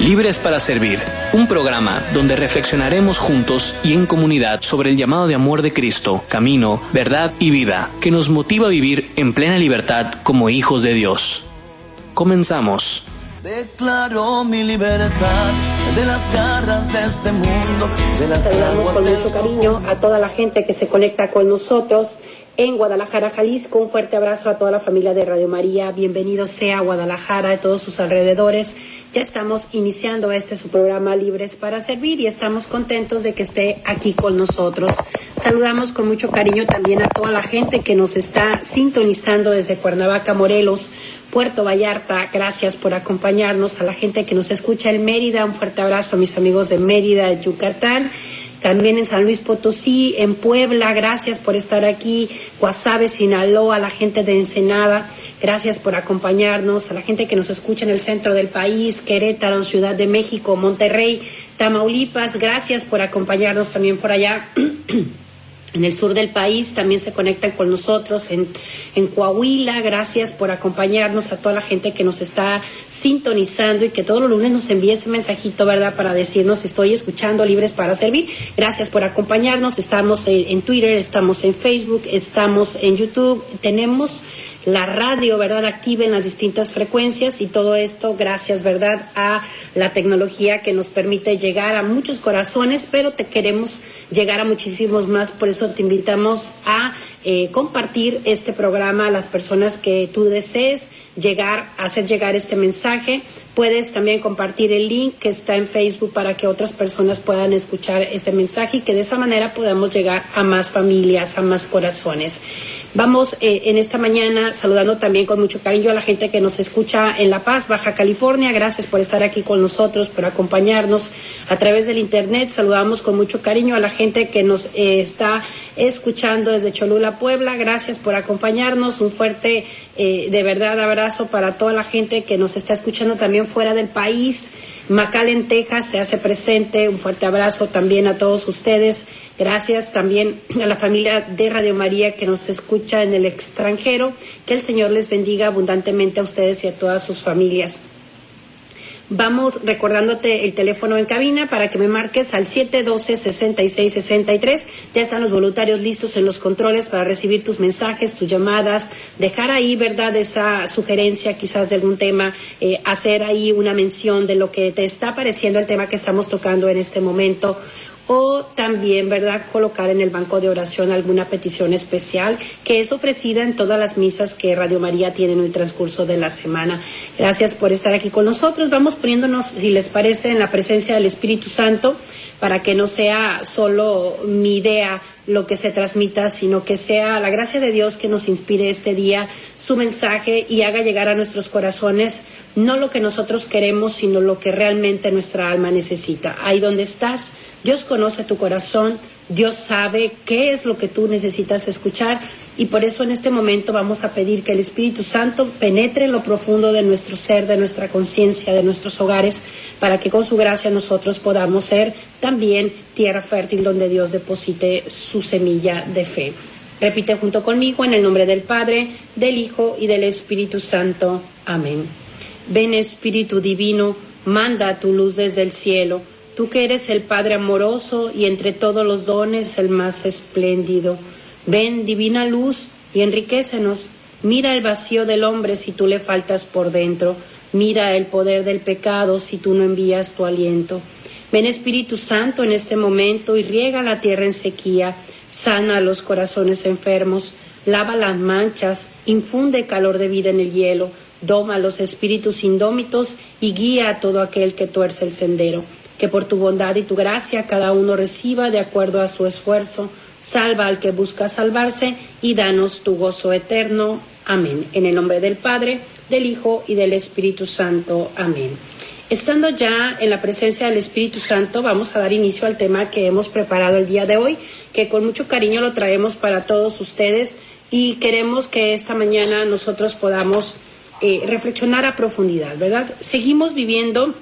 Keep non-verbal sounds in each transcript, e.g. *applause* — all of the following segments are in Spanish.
Libres para Servir, un programa donde reflexionaremos juntos y en comunidad sobre el llamado de amor de Cristo, camino, verdad y vida, que nos motiva a vivir en plena libertad como hijos de Dios. Comenzamos. Declaro mi libertad de las garras de este mundo, de las Saludamos con mucho cariño a toda la gente que se conecta con nosotros en Guadalajara, Jalisco. Un fuerte abrazo a toda la familia de Radio María. Bienvenido sea a Guadalajara, a todos sus alrededores. Ya estamos iniciando este su programa Libres para Servir y estamos contentos de que esté aquí con nosotros. Saludamos con mucho cariño también a toda la gente que nos está sintonizando desde Cuernavaca, Morelos. Puerto Vallarta, gracias por acompañarnos, a la gente que nos escucha en Mérida, un fuerte abrazo a mis amigos de Mérida, Yucatán, también en San Luis Potosí, en Puebla, gracias por estar aquí, Guasave, Sinaloa, la gente de Ensenada, gracias por acompañarnos, a la gente que nos escucha en el centro del país, Querétaro, Ciudad de México, Monterrey, Tamaulipas, gracias por acompañarnos también por allá. *clears throat* en el sur del país también se conectan con nosotros en, Coahuila. Gracias por acompañarnos a toda la gente que nos está sintonizando y que todos los lunes nos envíe ese mensajito, ¿verdad? Para decirnos estoy escuchando Libres para Servir. Gracias por acompañarnos. Estamos en Twitter, estamos en Facebook, estamos en YouTube. Tenemos la radio, ¿verdad?, activa en las distintas frecuencias y todo esto gracias, ¿verdad?, a la tecnología que nos permite llegar a muchos corazones, pero te queremos llegar a muchísimos más, por eso te invitamos a eh, compartir este programa a las personas que tú desees llegar, hacer llegar este mensaje. Puedes también compartir el link que está en Facebook para que otras personas puedan escuchar este mensaje y que de esa manera podamos llegar a más familias, a más corazones. Vamos eh, en esta mañana saludando también con mucho cariño a la gente que nos escucha en La Paz, Baja California. Gracias por estar aquí con nosotros, por acompañarnos a través del Internet. Saludamos con mucho cariño a la gente que nos eh, está escuchando desde Cholula, Puebla. Gracias por acompañarnos. Un fuerte, eh, de verdad, abrazo para toda la gente que nos está escuchando también fuera del país. Macal Texas se hace presente. Un fuerte abrazo también a todos ustedes. Gracias también a la familia de Radio María que nos escucha en el extranjero. Que el Señor les bendiga abundantemente a ustedes y a todas sus familias. Vamos recordándote el teléfono en cabina para que me marques al 712-6663. Ya están los voluntarios listos en los controles para recibir tus mensajes, tus llamadas, dejar ahí, ¿verdad?, esa sugerencia quizás de algún tema, eh, hacer ahí una mención de lo que te está pareciendo el tema que estamos tocando en este momento o también, ¿verdad?, colocar en el banco de oración alguna petición especial que es ofrecida en todas las misas que Radio María tiene en el transcurso de la semana. Gracias por estar aquí con nosotros. Vamos poniéndonos, si les parece, en la presencia del Espíritu Santo para que no sea solo mi idea lo que se transmita, sino que sea la gracia de Dios que nos inspire este día su mensaje y haga llegar a nuestros corazones no lo que nosotros queremos, sino lo que realmente nuestra alma necesita. Ahí donde estás, Dios conoce tu corazón, Dios sabe qué es lo que tú necesitas escuchar y por eso en este momento vamos a pedir que el Espíritu Santo penetre en lo profundo de nuestro ser, de nuestra conciencia, de nuestros hogares, para que con su gracia nosotros podamos ser también tierra fértil donde Dios deposite su semilla de fe. Repite junto conmigo en el nombre del Padre, del Hijo y del Espíritu Santo. Amén. Ven Espíritu Divino, manda tu luz desde el cielo tú que eres el Padre amoroso y entre todos los dones el más espléndido. Ven, divina luz, y enriquecenos. Mira el vacío del hombre si tú le faltas por dentro. Mira el poder del pecado si tú no envías tu aliento. Ven Espíritu Santo en este momento y riega la tierra en sequía, sana los corazones enfermos, lava las manchas, infunde calor de vida en el hielo, doma a los espíritus indómitos y guía a todo aquel que tuerce el sendero que por tu bondad y tu gracia cada uno reciba de acuerdo a su esfuerzo. Salva al que busca salvarse y danos tu gozo eterno. Amén. En el nombre del Padre, del Hijo y del Espíritu Santo. Amén. Estando ya en la presencia del Espíritu Santo, vamos a dar inicio al tema que hemos preparado el día de hoy, que con mucho cariño lo traemos para todos ustedes y queremos que esta mañana nosotros podamos eh, reflexionar a profundidad, ¿verdad? Seguimos viviendo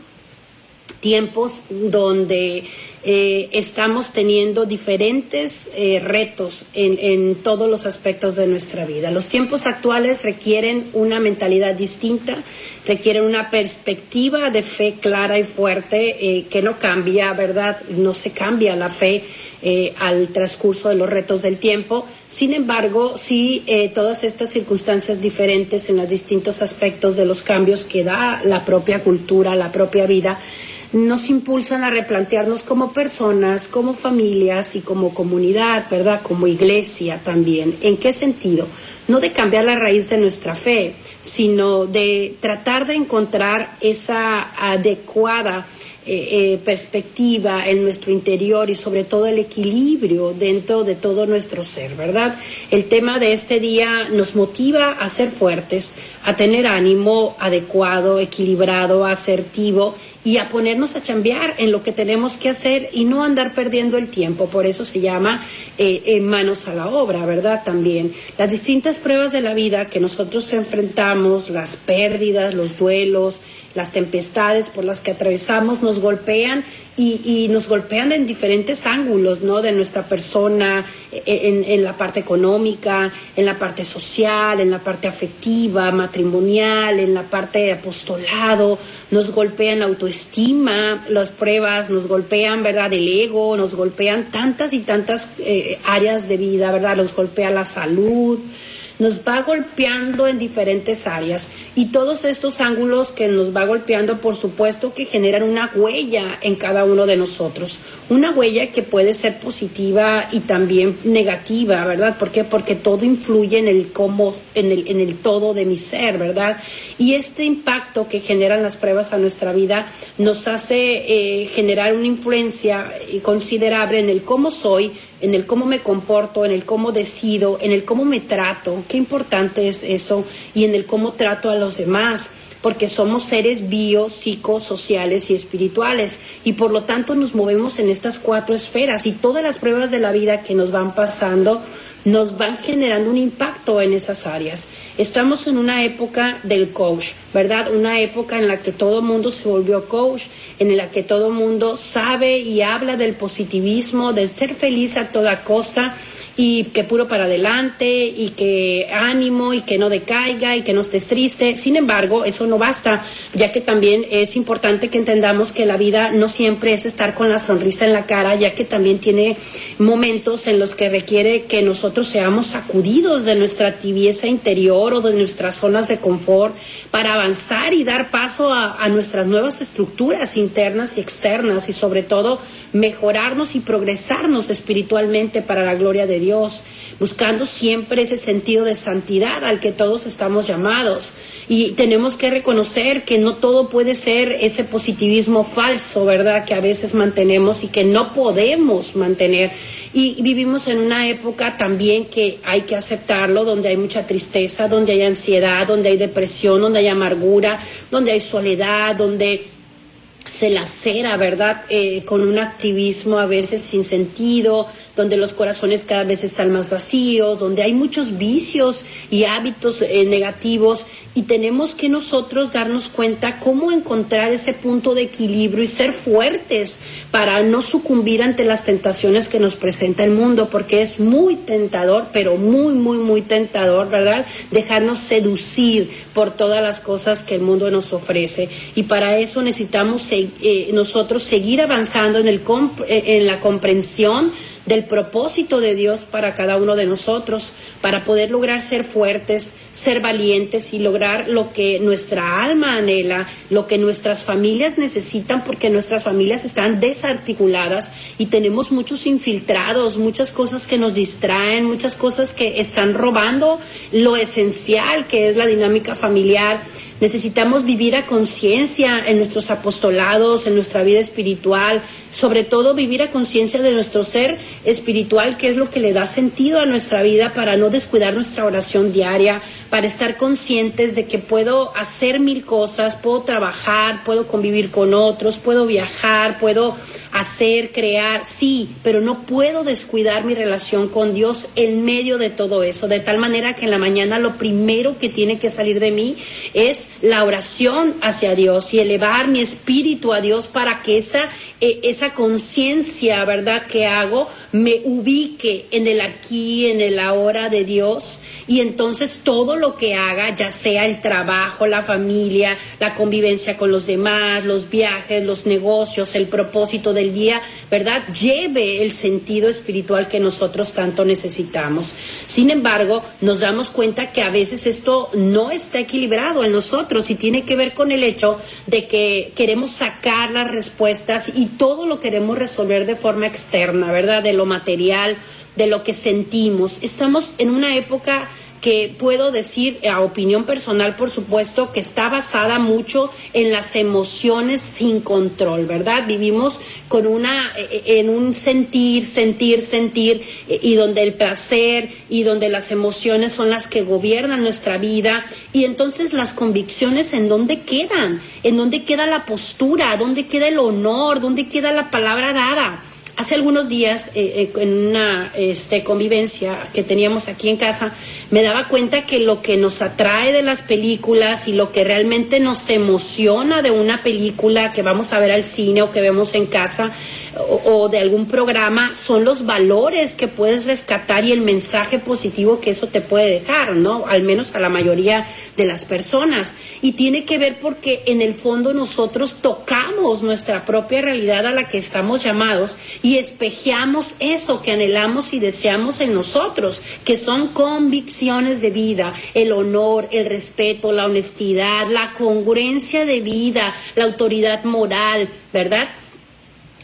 tiempos donde eh, estamos teniendo diferentes eh, retos en, en, todos los aspectos de nuestra vida. Los tiempos actuales requieren una mentalidad distinta, requieren una perspectiva de fe clara y fuerte eh, que no cambia, ¿verdad? No se cambia la fe eh, al transcurso de los retos del tiempo. Sin embargo, sí, eh, todas estas circunstancias diferentes en los distintos aspectos de los cambios que da la propia cultura, la propia vida, nos impulsan a replantearnos como personas, como familias y como comunidad, ¿verdad? Como iglesia también. ¿En qué sentido? No de cambiar la raíz de nuestra fe, sino de tratar de encontrar esa adecuada eh, eh, perspectiva en nuestro interior y sobre todo el equilibrio dentro de todo nuestro ser, ¿verdad? El tema de este día nos motiva a ser fuertes, a tener ánimo adecuado, equilibrado, asertivo y a ponernos a chambear en lo que tenemos que hacer y no andar perdiendo el tiempo. Por eso se llama eh, manos a la obra, ¿verdad? También las distintas pruebas de la vida que nosotros enfrentamos, las pérdidas, los duelos, las tempestades por las que atravesamos nos golpean y, nos golpean en diferentes ángulos, ¿no? De nuestra persona, en, en, la parte económica, en la parte social, en la parte afectiva, matrimonial, en la parte de apostolado, nos golpean la autoestima, las pruebas, nos golpean, ¿verdad? El ego, nos golpean tantas y tantas eh, áreas de vida, ¿verdad? Nos golpea la salud, nos va golpeando en diferentes áreas y todos estos ángulos que nos va golpeando, por supuesto, que generan una huella en cada uno de nosotros, una huella que puede ser positiva y también negativa, ¿verdad? ¿Por qué? Porque todo influye en el cómo, en el, en el todo de mi ser, ¿verdad? Y este impacto que generan las pruebas a nuestra vida nos hace eh, generar una influencia considerable en el cómo soy, en el cómo me comporto, en el cómo decido, en el cómo me trato, qué importante es eso, y en el cómo trato a los demás porque somos seres bio, sociales y espirituales y por lo tanto nos movemos en estas cuatro esferas y todas las pruebas de la vida que nos van pasando nos van generando un impacto en esas áreas. Estamos en una época del coach, ¿verdad? Una época en la que todo el mundo se volvió coach, en la que todo el mundo sabe y habla del positivismo, de ser feliz a toda costa y que puro para adelante y que ánimo y que no decaiga y que no estés triste. Sin embargo, eso no basta, ya que también es importante que entendamos que la vida no siempre es estar con la sonrisa en la cara, ya que también tiene momentos en los que requiere que nosotros seamos sacudidos de nuestra tibieza interior o de nuestras zonas de confort para avanzar y dar paso a, a nuestras nuevas estructuras internas y externas y sobre todo mejorarnos y progresarnos espiritualmente para la gloria de Dios, buscando siempre ese sentido de santidad al que todos estamos llamados. Y tenemos que reconocer que no todo puede ser ese positivismo falso, ¿verdad? Que a veces mantenemos y que no podemos mantener. Y vivimos en una época también que hay que aceptarlo, donde hay mucha tristeza, donde hay ansiedad, donde hay depresión, donde hay amargura, donde hay soledad, donde se lacera, ¿verdad? Eh, con un activismo a veces sin sentido, donde los corazones cada vez están más vacíos, donde hay muchos vicios y hábitos eh, negativos y tenemos que nosotros darnos cuenta cómo encontrar ese punto de equilibrio y ser fuertes para no sucumbir ante las tentaciones que nos presenta el mundo, porque es muy tentador, pero muy, muy, muy tentador, ¿verdad? Dejarnos seducir por todas las cosas que el mundo nos ofrece. Y para eso necesitamos eh, nosotros seguir avanzando en, el eh, en la comprensión del propósito de Dios para cada uno de nosotros, para poder lograr ser fuertes, ser valientes y lograr lo que nuestra alma anhela, lo que nuestras familias necesitan, porque nuestras familias están desarticuladas y tenemos muchos infiltrados, muchas cosas que nos distraen, muchas cosas que están robando lo esencial que es la dinámica familiar. Necesitamos vivir a conciencia en nuestros apostolados, en nuestra vida espiritual, sobre todo vivir a conciencia de nuestro ser espiritual, que es lo que le da sentido a nuestra vida para no descuidar nuestra oración diaria, para estar conscientes de que puedo hacer mil cosas, puedo trabajar, puedo convivir con otros, puedo viajar, puedo hacer, crear, sí, pero no puedo descuidar mi relación con Dios en medio de todo eso, de tal manera que en la mañana lo primero que tiene que salir de mí es la oración hacia Dios y elevar mi espíritu a Dios para que esa, eh, esa conciencia, ¿verdad?, que hago me ubique en el aquí, en el ahora de Dios y entonces todo lo que haga, ya sea el trabajo, la familia, la convivencia con los demás, los viajes, los negocios, el propósito del día, ¿verdad? Lleve el sentido espiritual que nosotros tanto necesitamos. Sin embargo, nos damos cuenta que a veces esto no está equilibrado en nosotros y tiene que ver con el hecho de que queremos sacar las respuestas y todo lo queremos resolver de forma externa, ¿verdad? De lo material, de lo que sentimos. Estamos en una época que puedo decir, a opinión personal, por supuesto, que está basada mucho en las emociones sin control, ¿verdad? Vivimos con una, eh, eh, en un sentir, sentir, sentir, eh, y donde el placer y donde las emociones son las que gobiernan nuestra vida, y entonces las convicciones, ¿en dónde quedan? ¿En dónde queda la postura? ¿Dónde queda el honor? ¿Dónde queda la palabra dada? Hace algunos días, eh, eh, en una este, convivencia que teníamos aquí en casa, me daba cuenta que lo que nos atrae de las películas y lo que realmente nos emociona de una película que vamos a ver al cine o que vemos en casa, o, de algún programa son los valores que puedes rescatar y el mensaje positivo que eso te puede dejar, ¿no? Al menos a la mayoría de las personas. Y tiene que ver porque en el fondo nosotros tocamos nuestra propia realidad a la que estamos llamados y espejeamos eso que anhelamos y deseamos en nosotros, que son convicciones de vida, el honor, el respeto, la honestidad, la congruencia de vida, la autoridad moral, ¿verdad?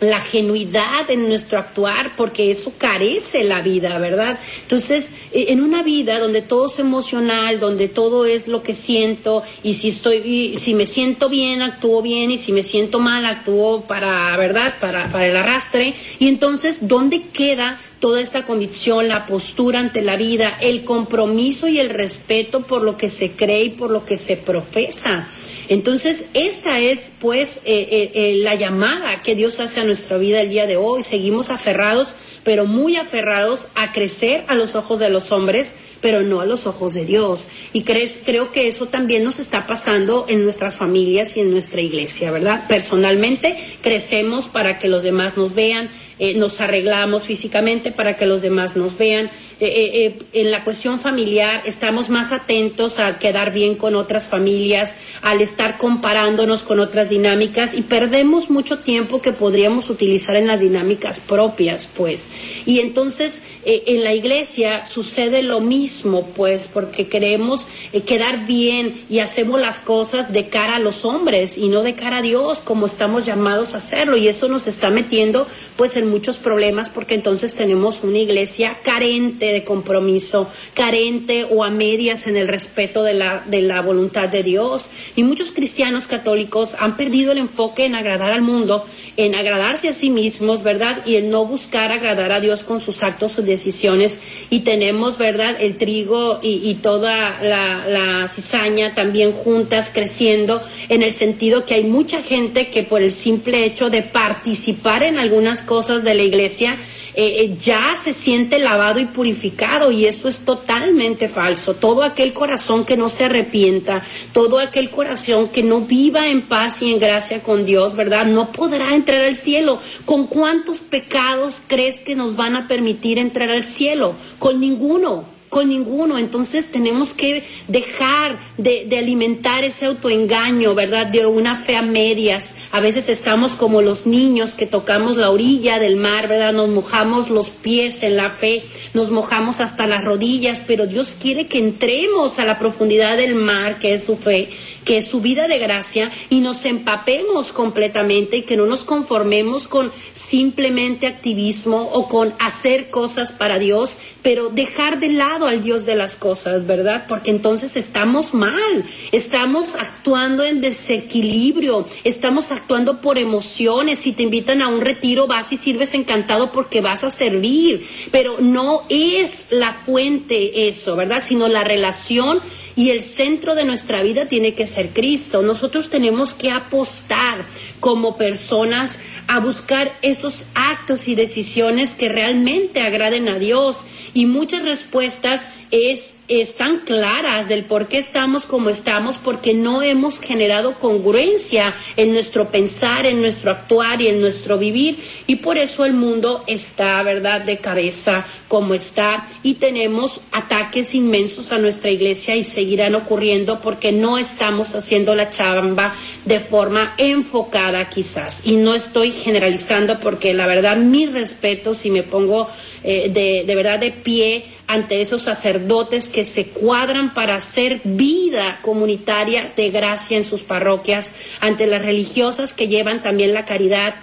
La genuidad en nuestro actuar, porque eso carece la vida, ¿verdad? Entonces, eh, en una vida donde todo es emocional, donde todo es lo que siento, y si estoy, si me siento bien, actúo bien, y si me siento mal, actúo para, ¿verdad? Para, para el arrastre. Y entonces, ¿dónde queda toda esta convicción, la postura ante la vida, el compromiso y el respeto por lo que se cree y por lo que se profesa? Entonces, esta es pues eh, eh, eh, la llamada que Dios hace a nuestra vida el día de hoy. Seguimos aferrados, pero muy aferrados a crecer a los ojos de los hombres, pero no a los ojos de Dios. Y creo que eso también nos está pasando en nuestras familias y en nuestra iglesia, ¿verdad? Personalmente crecemos para que los demás nos vean, nos arreglamos físicamente para que los demás nos vean, eh, eh, eh, en la cuestión familiar estamos más atentos a quedar bien con otras familias, al estar comparándonos con otras dinámicas y perdemos mucho tiempo que podríamos utilizar en las dinámicas propias, pues. Y entonces eh, en la iglesia sucede lo mismo, pues, porque queremos eh, quedar bien y hacemos las cosas de cara a los hombres y no de cara a Dios, como estamos llamados a hacerlo. Y eso nos está metiendo, pues, en muchos problemas, porque entonces tenemos una iglesia carente de compromiso, carente o a medias en el respeto de la, de la voluntad de Dios. Y muchos cristianos católicos han perdido el enfoque en agradar al mundo en agradarse a sí mismos, ¿verdad? Y el no buscar agradar a Dios con sus actos, sus decisiones. Y tenemos, ¿verdad? El trigo y, toda la, la cizaña también juntas creciendo en el sentido que hay mucha gente que por el simple hecho de participar en algunas cosas de la iglesia, eh, eh, ya se siente lavado y purificado y eso es totalmente falso. Todo aquel corazón que no se arrepienta, todo aquel corazón que no viva en paz y en gracia con Dios, ¿verdad? No podrá entrar al cielo. ¿Con cuántos pecados crees que nos van a permitir entrar al cielo? Con ninguno con ninguno. Entonces tenemos que dejar de, alimentar ese autoengaño, ¿verdad? De una fe a medias, A veces estamos como los niños que tocamos la orilla del mar, ¿verdad? Nos mojamos los pies en la fe, nos mojamos hasta las rodillas, pero Dios quiere que entremos a la profundidad del mar, que es su fe, que es su vida de gracia, y nos empapemos completamente y que no nos conformemos con simplemente activismo o con hacer cosas para Dios, pero dejar de lado al Dios de las cosas, ¿verdad? Porque entonces estamos mal, estamos actuando en desequilibrio, estamos actuando por emociones. Si te invitan a un retiro, vas y sirves encantado porque vas a servir, pero no es la fuente eso, ¿verdad? Sino la relación y el centro de nuestra vida tiene que ser Cristo. Nosotros tenemos que apostar como personas a buscar esos actos y decisiones que realmente agraden a Dios. Y muchas respuestas es, están claras del por qué estamos como estamos, porque no hemos generado congruencia en nuestro pensar, en nuestro actuar y en nuestro vivir. Y por eso el mundo está, ¿verdad?, de cabeza como está. Y tenemos ataques inmensos a nuestra iglesia y seguirán ocurriendo porque no estamos haciendo la chamba de forma enfocada quizás. Y no estoy generalizando porque la verdad, mi respeto, si me pongo eh, de, de verdad de pie ante esos sacerdotes que se cuadran para hacer vida comunitaria de gracia en sus parroquias, ante las religiosas que llevan también la caridad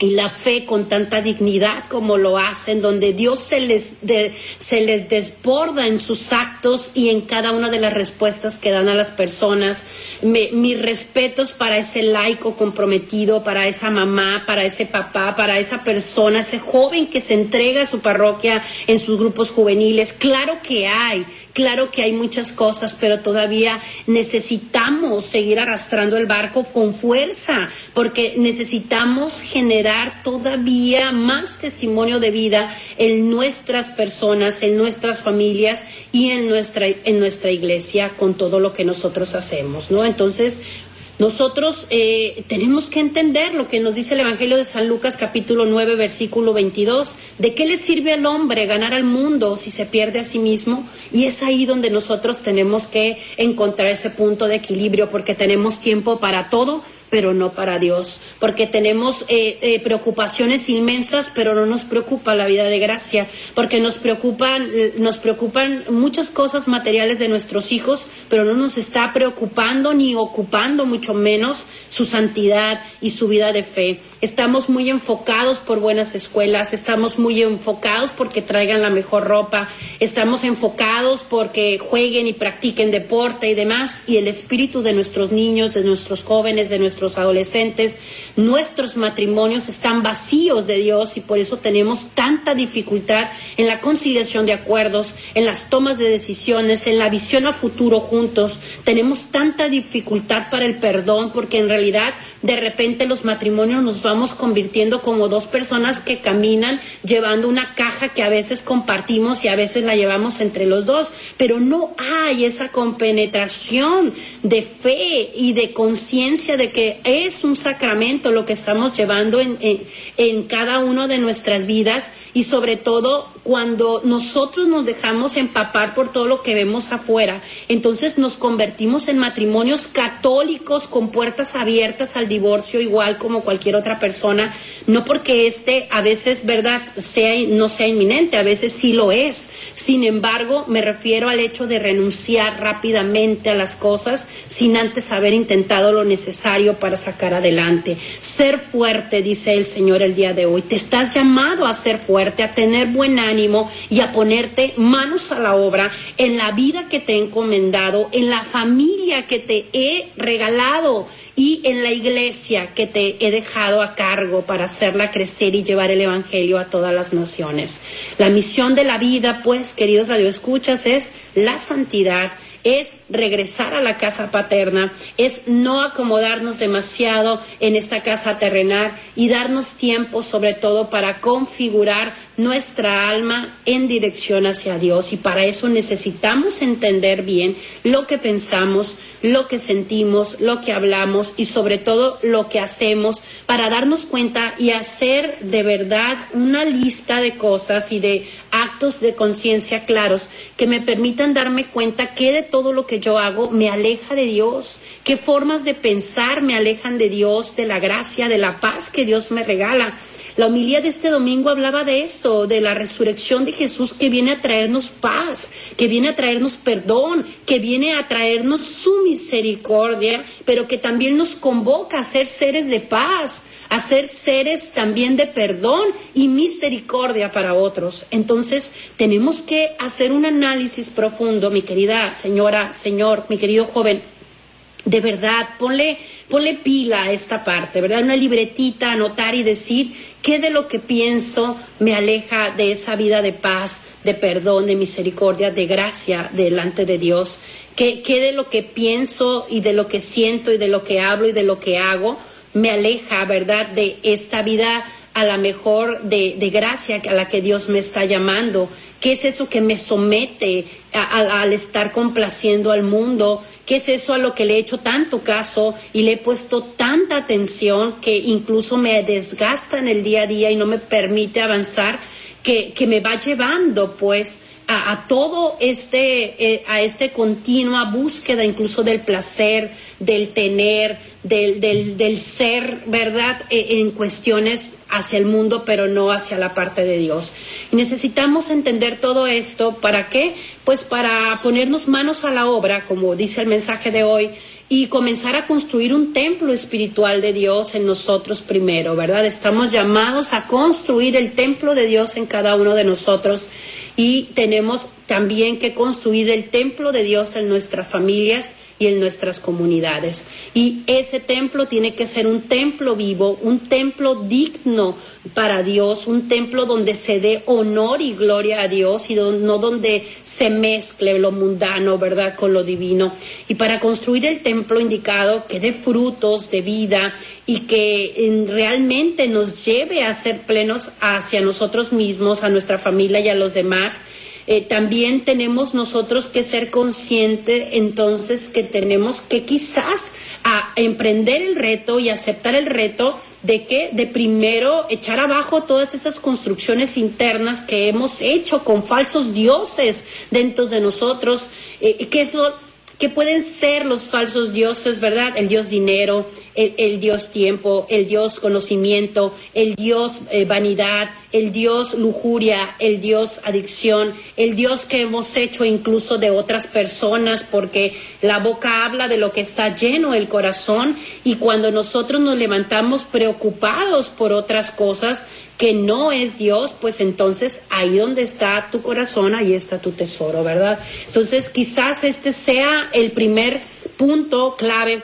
y la fe con tanta dignidad como lo hacen, donde Dios se les, se les desborda en sus actos y en cada una de las respuestas que dan a las personas. mis respetos para ese laico comprometido, para esa mamá, para ese papá, para esa persona, ese joven que se entrega a su parroquia en sus grupos juveniles. Claro que hay, Claro que hay muchas cosas, pero todavía necesitamos seguir arrastrando el barco con fuerza, porque necesitamos generar todavía más testimonio de vida en nuestras personas, en nuestras familias y en nuestra, en nuestra iglesia con todo lo que nosotros hacemos, ¿no? Entonces, nosotros eh, tenemos que entender lo que nos dice el Evangelio de San Lucas capítulo 9 versículo 22. ¿De qué le sirve al hombre ganar al mundo si se pierde a sí mismo? Y es ahí donde nosotros tenemos que encontrar ese punto de equilibrio porque tenemos tiempo para todo, pero no para Dios, porque tenemos eh, eh, preocupaciones inmensas, pero no nos preocupa la vida de gracia, porque nos preocupan, nos preocupan muchas cosas materiales de nuestros hijos, pero no nos está preocupando ni ocupando mucho menos su santidad y su vida de fe. Estamos muy enfocados por buenas escuelas, estamos muy enfocados porque traigan la mejor ropa, estamos enfocados porque jueguen y practiquen deporte y demás, y el espíritu de nuestros niños, de nuestros jóvenes, de nuestros adolescentes, nuestros matrimonios están vacíos de Dios y por eso tenemos tanta dificultad en la conciliación de acuerdos, en las tomas de decisiones, en la visión a futuro juntos. Tenemos tanta dificultad para el perdón porque en realidad de repente los matrimonios nos vamos convirtiendo como dos personas que caminan llevando una caja que a veces compartimos y a veces la llevamos entre los dos, pero no hay esa compenetración de fe y de conciencia de que es un sacramento lo que estamos llevando en, en, cada uno de nuestras vidas y sobre todo cuando nosotros nos dejamos empapar por todo lo que vemos afuera, entonces nos convertimos en matrimonios católicos con puertas abiertas al divorcio igual como cualquier otra persona, no porque este a veces, verdad, sea no sea inminente, a veces sí lo es. Sin embargo, me refiero al hecho de renunciar rápidamente a las cosas sin antes haber intentado lo necesario para sacar adelante. Ser fuerte, dice el Señor el día de hoy. Te estás llamado a ser fuerte, a tener buen ánimo y a ponerte manos a la obra en la vida que te he encomendado, en la familia que te he regalado y en la iglesia que te he dejado a cargo para hacerla crecer y llevar el Evangelio a todas las naciones. La misión de la vida, pues, queridos radioescuchas, es la santidad es regresar a la casa paterna, es no acomodarnos demasiado en esta casa terrenal y darnos tiempo sobre todo para configurar nuestra alma en dirección hacia Dios y para eso necesitamos entender bien lo que pensamos, lo que sentimos, lo que hablamos y sobre todo lo que hacemos para darnos cuenta y hacer de verdad una lista de cosas y de actos de conciencia claros que me permitan darme cuenta que de todo lo que yo hago me aleja de Dios, qué formas de pensar me alejan de Dios, de la gracia, de la paz que Dios me regala. La homilía de este domingo hablaba de eso, de la resurrección de Jesús que viene a traernos paz, que viene a traernos perdón, que viene a traernos su misericordia, pero que también nos convoca a ser seres de paz, a ser seres también de perdón y misericordia para otros. Entonces, tenemos que hacer un análisis profundo, mi querida señora, señor, mi querido joven. De verdad, ponle, ponle pila a esta parte, ¿verdad? Una libretita, anotar y decir, ¿Qué de lo que pienso me aleja de esa vida de paz, de perdón, de misericordia, de gracia delante de Dios? ¿Qué, de lo que pienso y de lo que siento y de lo que hablo y de lo que hago me aleja, verdad, de esta vida a la mejor de, gracia a la que Dios me está llamando? ¿Qué es eso que me somete al estar complaciendo al mundo? ¿Qué es eso a lo que le he hecho tanto caso y le he puesto tanta atención que incluso me desgasta en el día a día y no me permite avanzar, que, que me va llevando pues a, todo este, eh, a esta continua búsqueda incluso del placer, del tener, del, del, del ser, ¿verdad?, e, en cuestiones hacia el mundo, pero no hacia la parte de Dios. Y necesitamos entender todo esto, ¿para qué? Pues para ponernos manos a la obra, como dice el mensaje de hoy, y comenzar a construir un templo espiritual de Dios en nosotros primero, ¿verdad? Estamos llamados a construir el templo de Dios en cada uno de nosotros y tenemos también que construir el templo de Dios en nuestras familias y en nuestras comunidades. Y ese templo tiene que ser un templo vivo, un templo digno para Dios, un templo donde se dé honor y gloria a Dios y no donde se mezcle lo mundano, ¿verdad?, con lo divino. Y para construir el templo indicado que dé frutos de vida y que realmente nos lleve a ser plenos hacia nosotros mismos, a nuestra familia y a los demás, eh, también tenemos nosotros que ser conscientes entonces que tenemos que quizás a emprender el reto y aceptar el reto de que de primero echar abajo todas esas construcciones internas que hemos hecho con falsos dioses dentro de nosotros, eh, que eso que pueden ser los falsos dioses, ¿verdad? El dios dinero, el, dios tiempo, el dios conocimiento, el dios eh, vanidad, el dios lujuria, el dios adicción, el dios que hemos hecho incluso de otras personas, porque la boca habla de lo que está lleno el corazón y cuando nosotros nos levantamos preocupados por otras cosas, que no es Dios, pues entonces ahí donde está tu corazón, ahí está tu tesoro, ¿verdad? Entonces quizás este sea el primer punto clave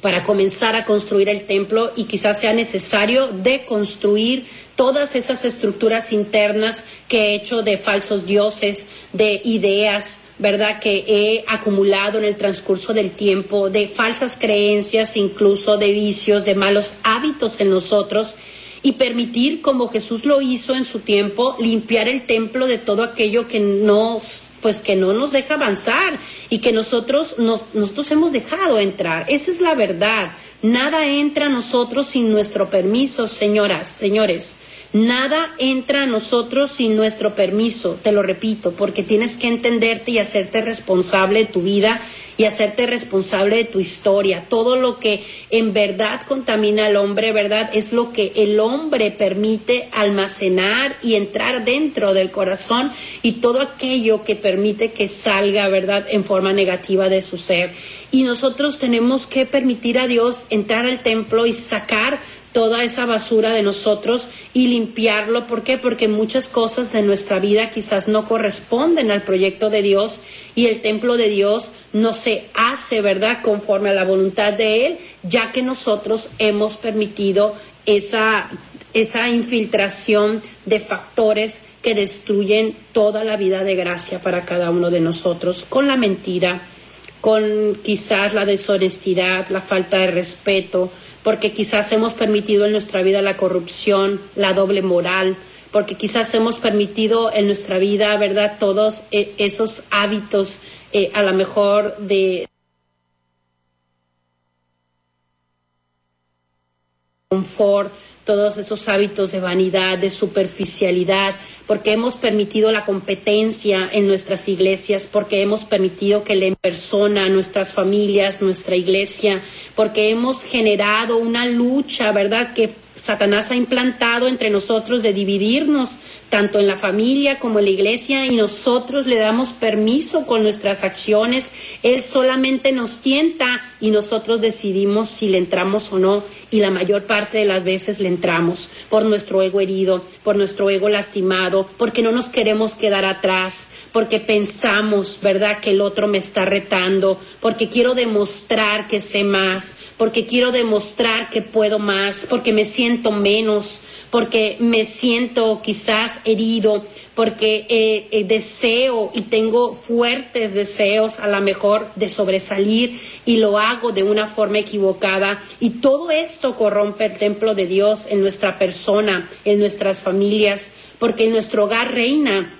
para comenzar a construir el templo y quizás sea necesario deconstruir todas esas estructuras internas que he hecho de falsos dioses, de ideas, ¿verdad? Que he acumulado en el transcurso del tiempo, de falsas creencias, incluso de vicios, de malos hábitos en nosotros y permitir, como Jesús lo hizo en su tiempo, limpiar el templo de todo aquello que no, pues que no nos deja avanzar y que nosotros, nosotros hemos dejado entrar. Esa es la verdad. Nada entra a nosotros sin nuestro permiso, señoras, señores. Nada entra a nosotros sin nuestro permiso, te lo repito, porque tienes que entenderte y hacerte responsable de tu vida y hacerte responsable de tu historia. Todo lo que en verdad contamina al hombre, ¿verdad? Es lo que el hombre permite almacenar y entrar dentro del corazón y todo aquello que permite que salga, ¿verdad?, en forma negativa de su ser. Y nosotros tenemos que permitir a Dios entrar al templo y sacar toda esa basura de nosotros y limpiarlo. ¿Por qué? Porque muchas cosas de nuestra vida quizás no corresponden al proyecto de Dios y el templo de Dios no se hace, ¿verdad?, conforme a la voluntad de Él, ya que nosotros hemos permitido esa, esa infiltración de factores que destruyen toda la vida de gracia para cada uno de nosotros, con la mentira, con quizás la deshonestidad, la falta de respeto, porque quizás hemos permitido en nuestra vida la corrupción, la doble moral, porque quizás hemos permitido en nuestra vida, ¿verdad? Todos eh, esos hábitos, eh, a lo mejor de confort, todos esos hábitos de vanidad, de superficialidad, porque hemos permitido la competencia en nuestras iglesias, porque hemos permitido que la persona, nuestras familias, nuestra iglesia, porque hemos generado una lucha, ¿verdad? Que Satanás ha implantado entre nosotros de dividirnos tanto en la familia como en la iglesia y nosotros le damos permiso con nuestras acciones. Él solamente nos tienta y nosotros decidimos si le entramos o no y la mayor parte de las veces le entramos por nuestro ego herido, por nuestro ego lastimado, porque no nos queremos quedar atrás, porque pensamos, ¿verdad?, que el otro me está retando, porque quiero demostrar que sé más, porque quiero demostrar que puedo más, porque me siento menos, porque me siento quizás herido, porque eh, eh, deseo y tengo fuertes deseos a lo mejor de sobresalir y lo hago de una forma equivocada. Y todo esto corrompe el templo de Dios en nuestra persona, en nuestras familias, porque en nuestro hogar reina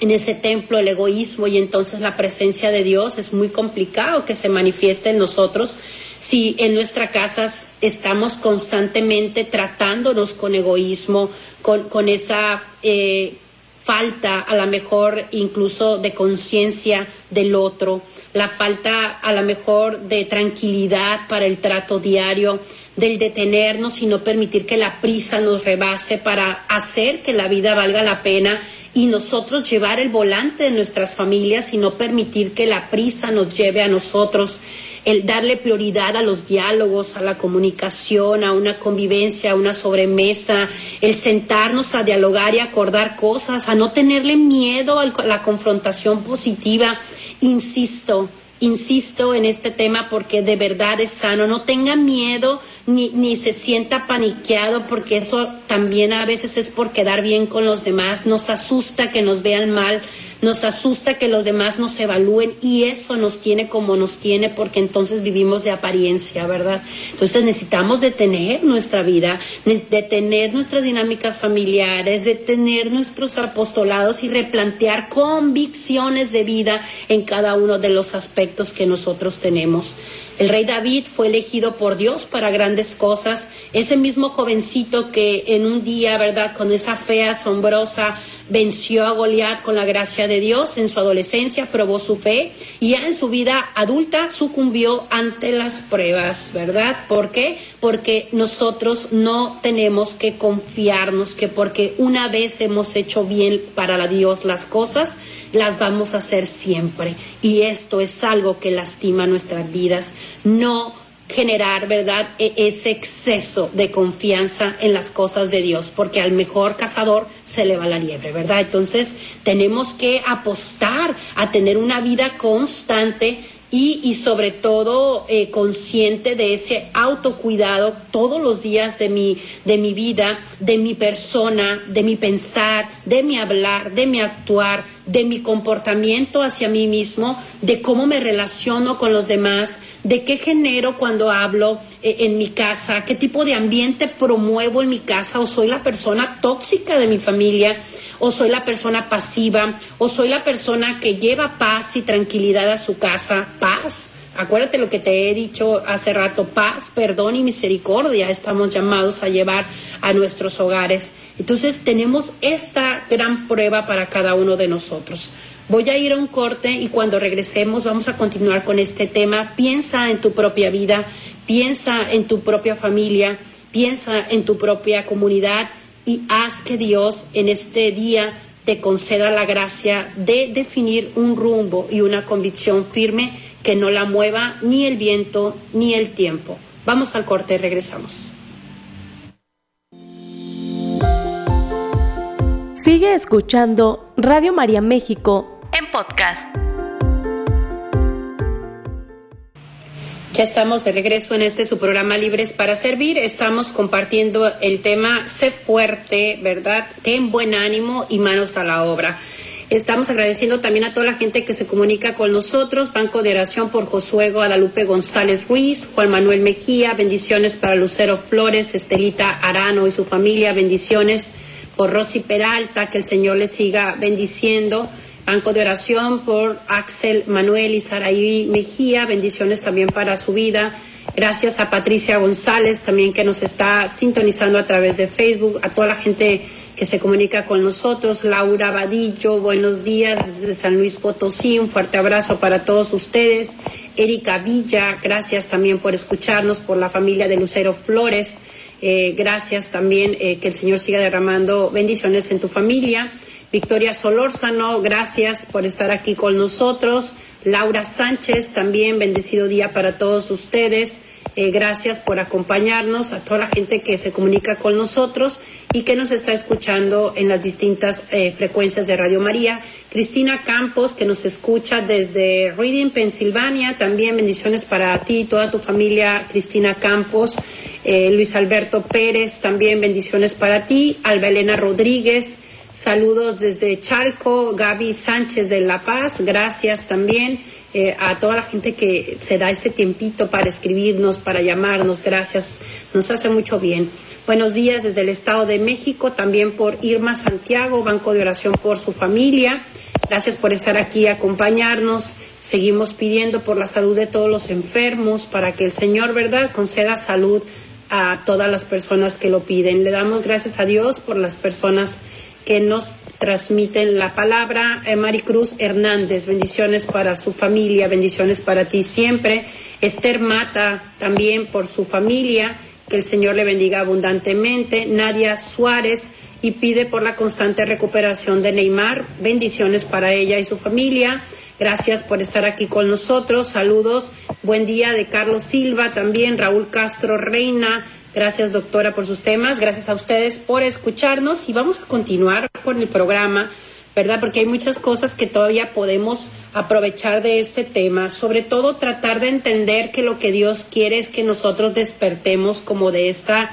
en ese templo el egoísmo y entonces la presencia de Dios es muy complicado que se manifieste en nosotros si en nuestra casa estamos constantemente tratándonos con egoísmo, con, esa eh, falta a lo mejor incluso de conciencia del otro, la falta a lo mejor de tranquilidad para el trato diario, del detenernos y no permitir que la prisa nos rebase para hacer que la vida valga la pena y nosotros llevar el volante de nuestras familias y no permitir que la prisa nos lleve a nosotros el darle prioridad a los diálogos, a la comunicación, a una convivencia, a una sobremesa, el sentarnos a dialogar y acordar cosas, a no tenerle miedo a la confrontación positiva. Insisto, insisto en este tema porque de verdad es sano. No tenga miedo ni, ni se sienta paniqueado porque eso también a veces es por quedar bien con los demás. Nos asusta que nos vean mal nos asusta que los demás nos evalúen y eso nos tiene como nos tiene porque entonces vivimos de apariencia, ¿verdad? Entonces necesitamos detener nuestra vida, detener nuestras dinámicas familiares, detener nuestros apostolados y replantear convicciones de vida en cada uno de los aspectos que nosotros tenemos. El rey David fue elegido por Dios para grandes cosas. Ese mismo jovencito que en un día, ¿verdad? Con esa fe asombrosa venció a Goliat con la gracia de Dios. En su adolescencia probó su fe y ya en su vida adulta sucumbió ante las pruebas, ¿verdad? ¿Por qué? Porque nosotros no tenemos que confiarnos que porque una vez hemos hecho bien para Dios las cosas, las vamos a hacer siempre. Y esto es algo que lastima nuestras vidas. No generar, ¿verdad?, e-, ese exceso de confianza en las cosas de Dios, porque al mejor cazador se le va la liebre, ¿verdad? Entonces, tenemos que apostar a tener una vida constante y, sobre todo eh, consciente de ese autocuidado todos los días de mi, de mi vida, de mi persona, de mi pensar, de mi hablar, de mi actuar, de mi comportamiento hacia mí mismo, de cómo me relaciono con los demás, de qué genero cuando hablo eh, en mi casa, qué tipo de ambiente promuevo en mi casa o soy la persona tóxica de mi familia o soy la persona pasiva, o soy la persona que lleva paz y tranquilidad a su casa, paz. Acuérdate lo que te he dicho hace rato, paz, perdón y misericordia estamos llamados a llevar a nuestros hogares. Entonces tenemos esta gran prueba para cada uno de nosotros. Voy a ir a un corte y cuando regresemos vamos a continuar con este tema. Piensa en tu propia vida, piensa en tu propia familia, piensa en tu propia comunidad y haz que Dios en este día te conceda la gracia de definir un rumbo y una convicción firme que no la mueva ni el viento ni el tiempo. Vamos al corte y regresamos. Sigue escuchando Radio María México en podcast. Ya estamos de regreso en este su programa Libres para Servir. Estamos compartiendo el tema Sé fuerte, ¿verdad? Ten buen ánimo y manos a la obra. Estamos agradeciendo también a toda la gente que se comunica con nosotros. Banco de Oración por Josué Guadalupe González Ruiz, Juan Manuel Mejía, bendiciones para Lucero Flores, Estelita Arano y su familia, bendiciones por Rosy Peralta, que el Señor le siga bendiciendo. Banco de oración por Axel Manuel y Saraí Mejía, bendiciones también para su vida. Gracias a Patricia González también que nos está sintonizando a través de Facebook, a toda la gente que se comunica con nosotros, Laura Vadillo, buenos días desde San Luis Potosí, un fuerte abrazo para todos ustedes, Erika Villa, gracias también por escucharnos, por la familia de Lucero Flores, eh, gracias también eh, que el Señor siga derramando bendiciones en tu familia. Victoria Solórzano, gracias por estar aquí con nosotros. Laura Sánchez, también bendecido día para todos ustedes. Eh, gracias por acompañarnos, a toda la gente que se comunica con nosotros y que nos está escuchando en las distintas eh, frecuencias de Radio María. Cristina Campos, que nos escucha desde Reading, Pensilvania. También bendiciones para ti y toda tu familia, Cristina Campos. Eh, Luis Alberto Pérez, también bendiciones para ti. Alba Elena Rodríguez. Saludos desde Chalco, Gaby Sánchez de La Paz, gracias también eh, a toda la gente que se da este tiempito para escribirnos, para llamarnos, gracias, nos hace mucho bien. Buenos días desde el Estado de México, también por Irma Santiago, Banco de Oración por su familia. Gracias por estar aquí, acompañarnos. Seguimos pidiendo por la salud de todos los enfermos, para que el Señor, ¿verdad?, conceda salud a todas las personas que lo piden. Le damos gracias a Dios por las personas que nos transmiten la palabra. Eh, Maricruz Hernández, bendiciones para su familia, bendiciones para ti siempre. Esther Mata, también por su familia, que el Señor le bendiga abundantemente. Nadia Suárez, y pide por la constante recuperación de Neymar. Bendiciones para ella y su familia. Gracias por estar aquí con nosotros. Saludos. Buen día de Carlos Silva, también Raúl Castro Reina, Gracias, doctora, por sus temas. Gracias a ustedes por escucharnos y vamos a continuar con el programa, ¿verdad? Porque hay muchas cosas que todavía podemos aprovechar de este tema. Sobre todo tratar de entender que lo que Dios quiere es que nosotros despertemos como de esta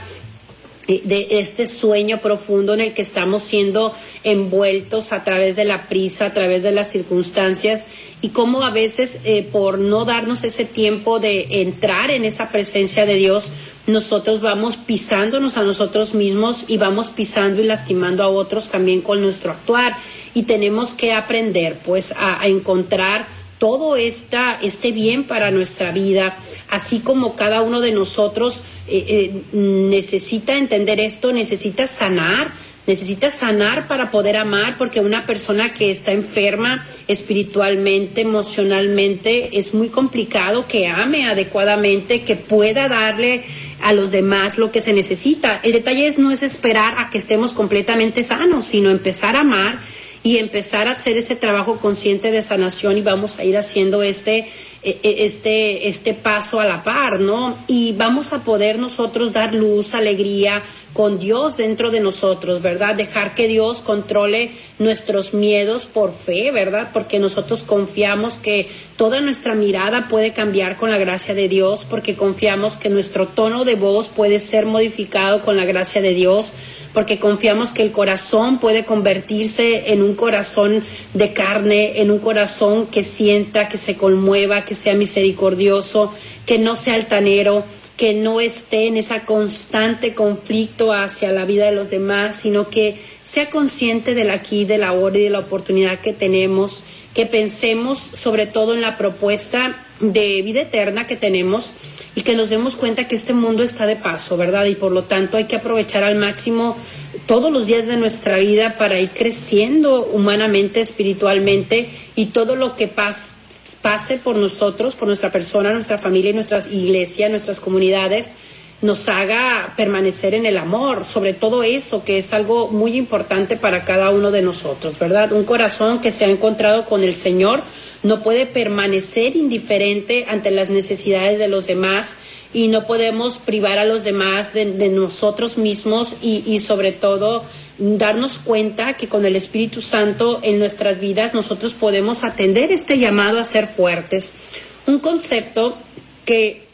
eh, de este sueño profundo en el que estamos siendo envueltos a través de la prisa, a través de las circunstancias y cómo a veces eh, por no darnos ese tiempo de entrar en esa presencia de Dios, nosotros vamos pisándonos a nosotros mismos y vamos pisando y lastimando a otros también con nuestro actuar. Y tenemos que aprender pues a, encontrar todo esta, este bien para nuestra vida, así como cada uno de nosotros eh, eh, necesita entender esto, necesita sanar, necesita sanar para poder amar, porque una persona que está enferma espiritualmente, emocionalmente, es muy complicado que ame adecuadamente, que pueda darle a los demás lo que se necesita. El detalle es no es esperar a que estemos completamente sanos, sino empezar a amar y empezar a hacer ese trabajo consciente de sanación y vamos a ir haciendo este este este paso a la par, ¿no? Y vamos a poder nosotros dar luz, alegría, con Dios dentro de nosotros, ¿verdad? Dejar que Dios controle nuestros miedos por fe, ¿verdad? Porque nosotros confiamos que toda nuestra mirada puede cambiar con la gracia de Dios, porque confiamos que nuestro tono de voz puede ser modificado con la gracia de Dios, porque confiamos que el corazón puede convertirse en un corazón de carne, en un corazón que sienta, que se conmueva, que sea misericordioso, que no sea altanero, que no esté en ese constante conflicto hacia la vida de los demás, sino que sea consciente del aquí, de la hora y de la oportunidad que tenemos, que pensemos sobre todo en la propuesta de vida eterna que tenemos y que nos demos cuenta que este mundo está de paso, ¿verdad? Y por lo tanto hay que aprovechar al máximo todos los días de nuestra vida para ir creciendo humanamente, espiritualmente y todo lo que pasa pase por nosotros, por nuestra persona, nuestra familia y nuestras nuestras comunidades, nos haga permanecer en el amor, sobre todo eso, que es algo muy importante para cada uno de nosotros, ¿verdad? Un corazón que se ha encontrado con el Señor no puede permanecer indiferente ante las necesidades de los demás y no podemos privar a los demás de, nosotros mismos y, y sobre todo darnos cuenta que con el Espíritu Santo en nuestras vidas nosotros podemos atender este llamado a ser fuertes. Un concepto que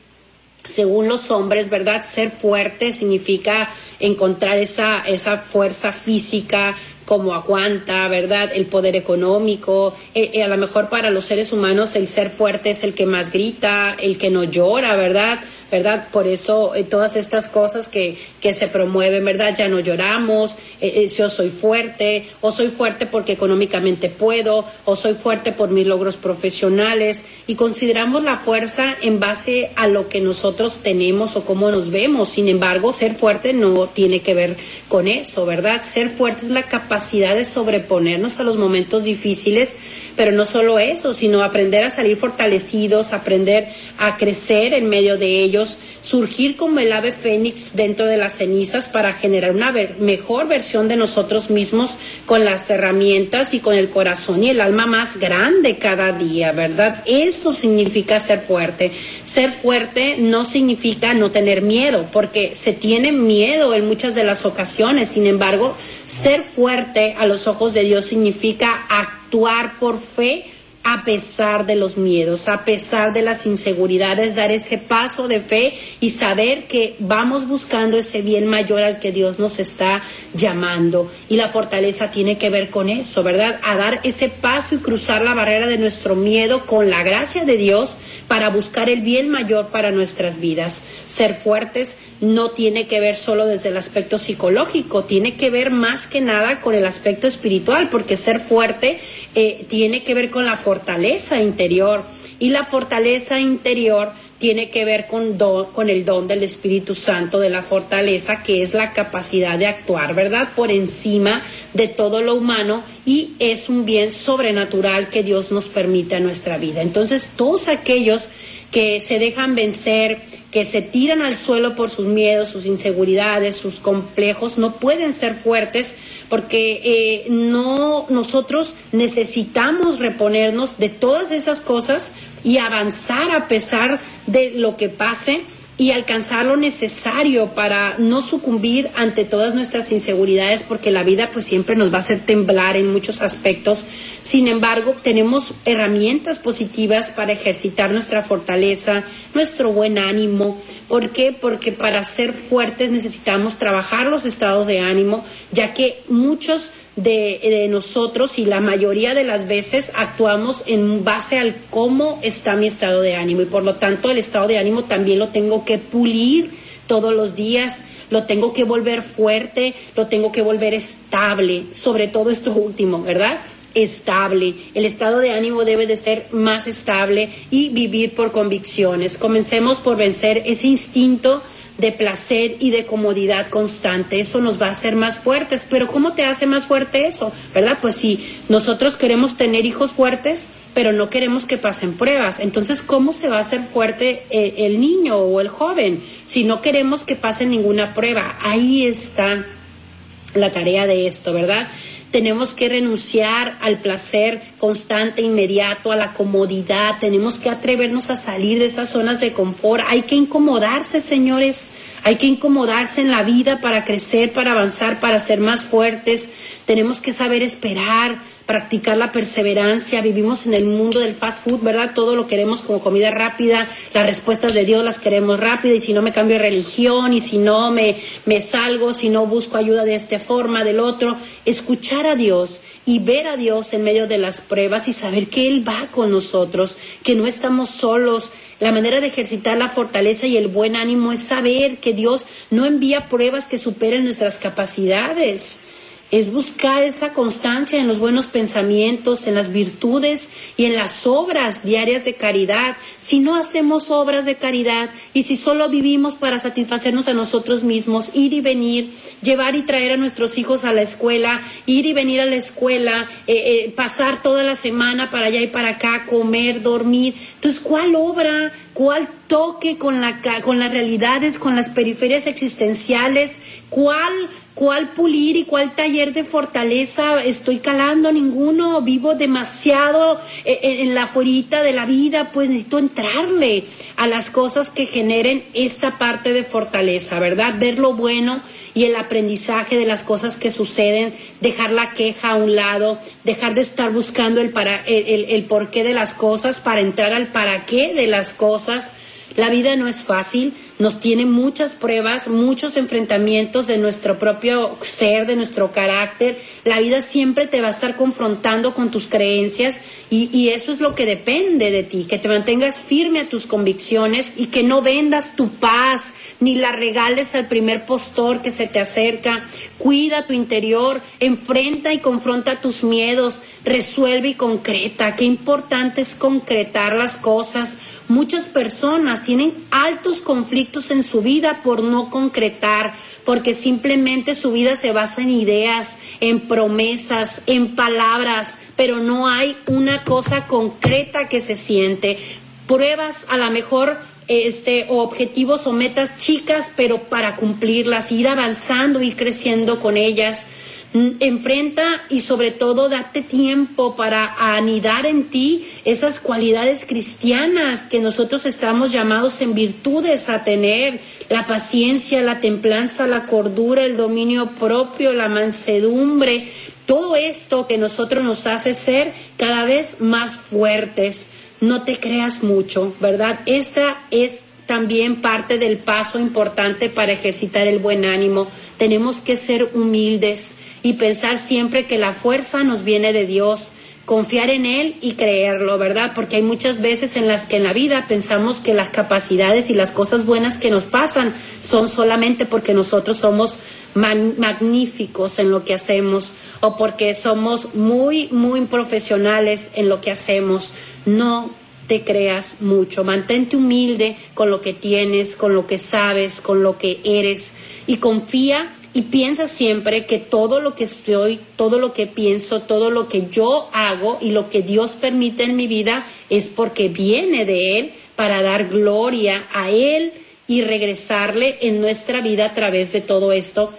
según los hombres, ¿verdad? Ser fuerte significa encontrar esa, esa fuerza física, como aguanta, ¿verdad? El poder económico. Eh, eh, a lo mejor para los seres humanos el ser fuerte es el que más grita, el que no llora, ¿verdad? ¿Verdad? Por eso eh, todas estas cosas que, que se promueven, ¿verdad? Ya no lloramos, eh, yo soy fuerte, o soy fuerte porque económicamente puedo, o soy fuerte por mis logros profesionales, y consideramos la fuerza en base a lo que nosotros tenemos o cómo nos vemos. Sin embargo, ser fuerte no tiene que ver con eso, ¿verdad? Ser fuerte es la capacidad de sobreponernos a los momentos difíciles, pero no solo eso, sino aprender a salir fortalecidos, aprender a crecer en medio de ellos, surgir como el ave fénix dentro de las cenizas para generar una mejor versión de nosotros mismos con las herramientas y con el corazón y el alma más grande cada día, ¿verdad? Eso significa ser fuerte. Ser fuerte no significa no tener miedo, porque se tiene miedo en muchas de las ocasiones. Sin embargo, ser fuerte a los ojos de Dios significa actuar por fe a pesar de los miedos, a pesar de las inseguridades, dar ese paso de fe y saber que vamos buscando ese bien mayor al que Dios nos está llamando. Y la fortaleza tiene que ver con eso, ¿verdad? A dar ese paso y cruzar la barrera de nuestro miedo con la gracia de Dios para buscar el bien mayor para nuestras vidas. Ser fuertes no tiene que ver solo desde el aspecto psicológico, tiene que ver más que nada con el aspecto espiritual, porque ser fuerte eh, tiene que ver con la fortaleza interior y la fortaleza interior tiene que ver con, con el don del Espíritu Santo de la fortaleza, que es la capacidad de actuar, ¿verdad? Por encima de todo lo humano y es un bien sobrenatural que Dios nos permite a nuestra vida. Entonces, todos aquellos que se dejan vencer, que se tiran al suelo por sus miedos, sus inseguridades, sus complejos, no pueden ser fuertes porque eh, no nosotros necesitamos reponernos de todas esas cosas y avanzar a pesar de lo que pase y alcanzar lo necesario para no sucumbir ante todas nuestras inseguridades porque la vida pues siempre nos va a hacer temblar en muchos aspectos. Sin embargo, tenemos herramientas positivas para ejercitar nuestra fortaleza, nuestro buen ánimo. ¿Por qué? Porque para ser fuertes necesitamos trabajar los estados de ánimo, ya que muchos de, nosotros y la mayoría de las veces actuamos en base al cómo está mi estado de ánimo y por lo tanto el estado de ánimo también lo tengo que pulir todos los días, lo tengo que volver fuerte, lo tengo que volver estable, sobre todo esto último, ¿verdad? estable. El estado de ánimo debe de ser más estable y vivir por convicciones. Comencemos por vencer ese instinto de placer y de comodidad constante. Eso nos va a hacer más fuertes. Pero ¿cómo te hace más fuerte eso? ¿Verdad? Pues si nosotros queremos tener hijos fuertes, pero no queremos que pasen pruebas. Entonces, ¿cómo se va a hacer fuerte eh, el niño o el joven si no queremos que pasen ninguna prueba? Ahí está la tarea de esto, ¿verdad? Tenemos que renunciar al placer constante, inmediato, a la comodidad, tenemos que atrevernos a salir de esas zonas de confort, hay que incomodarse, señores, hay que incomodarse en la vida para crecer, para avanzar, para ser más fuertes, tenemos que saber esperar, practicar la perseverancia, vivimos en el mundo del fast food, ¿verdad? Todo lo queremos como comida rápida, las respuestas de Dios las queremos rápida y si no me cambio de religión y si no me, me salgo, si no busco ayuda de esta forma, del otro, escuchar a Dios y ver a Dios en medio de las pruebas y saber que Él va con nosotros, que no estamos solos. La manera de ejercitar la fortaleza y el buen ánimo es saber que Dios no envía pruebas que superen nuestras capacidades es buscar esa constancia en los buenos pensamientos, en las virtudes y en las obras diarias de caridad. Si no hacemos obras de caridad y si solo vivimos para satisfacernos a nosotros mismos, ir y venir, llevar y traer a nuestros hijos a la escuela, ir y venir a la escuela, eh, eh, pasar toda la semana para allá y para acá, comer, dormir. Entonces, ¿cuál obra? ¿Cuál toque con, la, con las realidades, con las periferias existenciales? ¿Cuál cuál pulir y cuál taller de fortaleza estoy calando, ninguno, vivo demasiado eh, eh, en la fuerita de la vida, pues necesito entrarle a las cosas que generen esta parte de fortaleza, ¿verdad? Ver lo bueno y el aprendizaje de las cosas que suceden, dejar la queja a un lado, dejar de estar buscando el, para, el, el porqué de las cosas para entrar al para qué de las cosas. La vida no es fácil, nos tiene muchas pruebas, muchos enfrentamientos de nuestro propio ser, de nuestro carácter. La vida siempre te va a estar confrontando con tus creencias y, eso es lo que depende de ti, que te mantengas firme a tus convicciones y que no vendas tu paz ni la regales al primer postor que se te acerca. Cuida tu interior, enfrenta y confronta tus miedos, resuelve y concreta. Qué importante es concretar las cosas. Muchas personas tienen altos conflictos en su vida por no concretar, porque simplemente su vida se basa en ideas, en promesas, en palabras, pero no hay una cosa concreta que se siente. Pruebas a lo mejor este, o objetivos o metas chicas, pero para cumplirlas, ir avanzando, ir creciendo con ellas. Mm, enfrenta y sobre todo date tiempo para anidar en ti esas cualidades cristianas que nosotros estamos llamados en virtudes a tener, la paciencia, la templanza, la cordura, el dominio propio, la mansedumbre, todo esto que nosotros nos hace ser cada vez más fuertes no te creas mucho, ¿verdad? Esta es también parte del paso importante para ejercitar el buen ánimo. Tenemos que ser humildes y pensar siempre que la fuerza nos viene de Dios, confiar en Él y creerlo, ¿verdad? Porque hay muchas veces en las que en la vida pensamos que las capacidades y las cosas buenas que nos pasan son solamente porque nosotros somos magníficos en lo que hacemos o porque somos muy, muy profesionales en lo que hacemos no te creas mucho, mantente humilde con lo que tienes, con lo que sabes, con lo que eres y confía y piensa siempre que todo lo que estoy, todo lo que pienso, todo lo que yo hago y lo que Dios permite en mi vida es porque viene de Él para dar gloria a Él y regresarle en nuestra vida a través de todo esto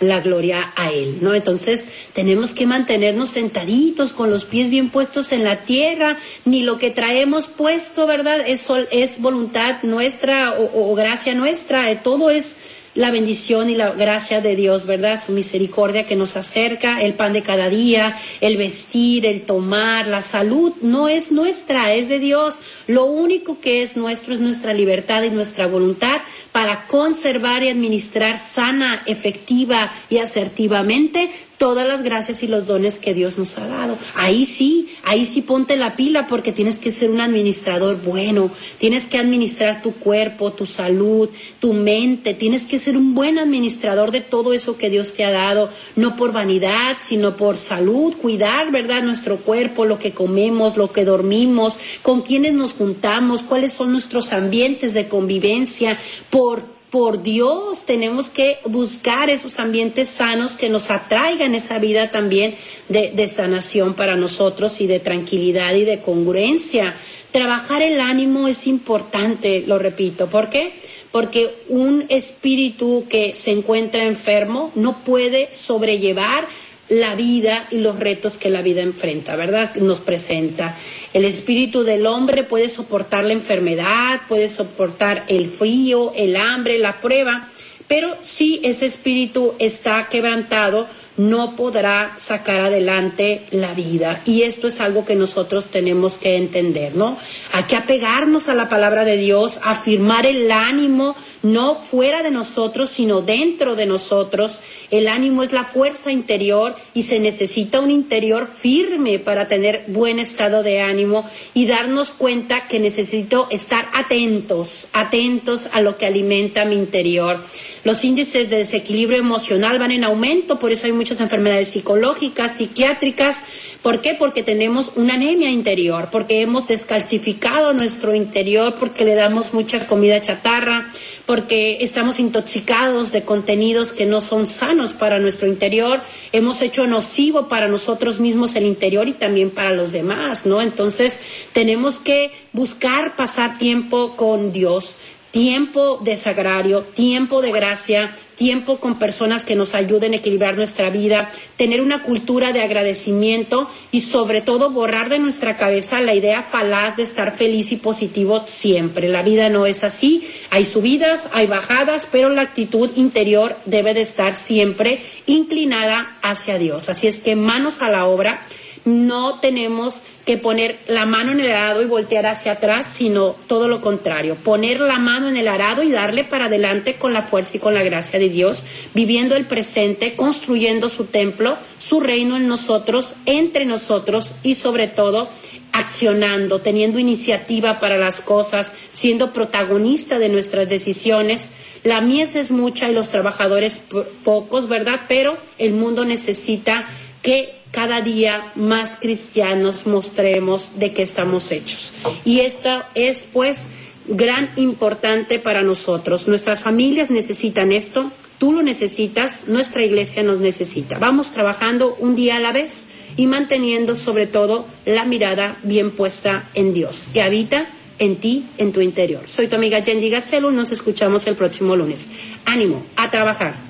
la gloria a Él, ¿no? Entonces tenemos que mantenernos sentaditos con los pies bien puestos en la tierra, ni lo que traemos puesto, ¿verdad? Es, es voluntad nuestra o, o gracia nuestra, todo es la bendición y la gracia de Dios, ¿verdad? Su misericordia que nos acerca, el pan de cada día, el vestir, el tomar, la salud, no es nuestra, es de Dios. Lo único que es nuestro es nuestra libertad y nuestra voluntad para conservar y administrar sana, efectiva y asertivamente todas las gracias y los dones que Dios nos ha dado. Ahí sí, ahí sí ponte la pila porque tienes que ser un administrador bueno, tienes que administrar tu cuerpo, tu salud, tu mente, tienes que ser un buen administrador de todo eso que Dios te ha dado, no por vanidad, sino por salud, cuidar, ¿verdad? Nuestro cuerpo, lo que comemos, lo que dormimos, con quienes nos juntamos, cuáles son nuestros ambientes de convivencia, por por Dios, tenemos que buscar esos ambientes sanos que nos atraigan esa vida también de, sanación para nosotros y de tranquilidad y de congruencia. Trabajar el ánimo es importante, lo repito. ¿Por qué? Porque un espíritu que se encuentra enfermo no puede sobrellevar la vida y los retos que la vida enfrenta, ¿verdad? Nos presenta. El espíritu del hombre puede soportar la enfermedad, puede soportar el frío, el hambre, la prueba, pero si ese espíritu está quebrantado, no podrá sacar adelante la vida. Y esto es algo que nosotros tenemos que entender, ¿no? Hay que apegarnos a la palabra de Dios, afirmar el ánimo, no fuera de nosotros, sino dentro de nosotros. El ánimo es la fuerza interior y se necesita un interior firme para tener buen estado de ánimo y darnos cuenta que necesito estar atentos, atentos a lo que alimenta mi interior. Los índices de desequilibrio emocional van en aumento, por eso hay muchas enfermedades psicológicas, psiquiátricas. ¿Por qué? Porque tenemos una anemia interior, porque hemos descalcificado nuestro interior, porque le damos mucha comida chatarra, porque estamos intoxicados de contenidos que no son sanos para nuestro interior, hemos hecho nocivo para nosotros mismos el interior y también para los demás, ¿no? Entonces, tenemos que buscar pasar tiempo con Dios tiempo de sagrario, tiempo de gracia, tiempo con personas que nos ayuden a equilibrar nuestra vida, tener una cultura de agradecimiento y sobre todo borrar de nuestra cabeza la idea falaz de estar feliz y positivo siempre. La vida no es así, hay subidas, hay bajadas, pero la actitud interior debe de estar siempre inclinada hacia Dios. Así es que manos a la obra, no tenemos que poner la mano en el arado y voltear hacia atrás, sino todo lo contrario, poner la mano en el arado y darle para adelante con la fuerza y con la gracia de Dios, viviendo el presente, construyendo su templo, su reino en nosotros, entre nosotros y sobre todo accionando, teniendo iniciativa para las cosas, siendo protagonista de nuestras decisiones. La mies es mucha y los trabajadores pocos, ¿verdad? Pero el mundo necesita que cada día más cristianos mostremos de qué estamos hechos. Y esto es pues gran importante para nosotros. Nuestras familias necesitan esto, tú lo necesitas, nuestra iglesia nos necesita. Vamos trabajando un día a la vez y manteniendo sobre todo la mirada bien puesta en Dios, que habita en ti, en tu interior. Soy tu amiga Jenny Gacelo nos escuchamos el próximo lunes. Ánimo, a trabajar.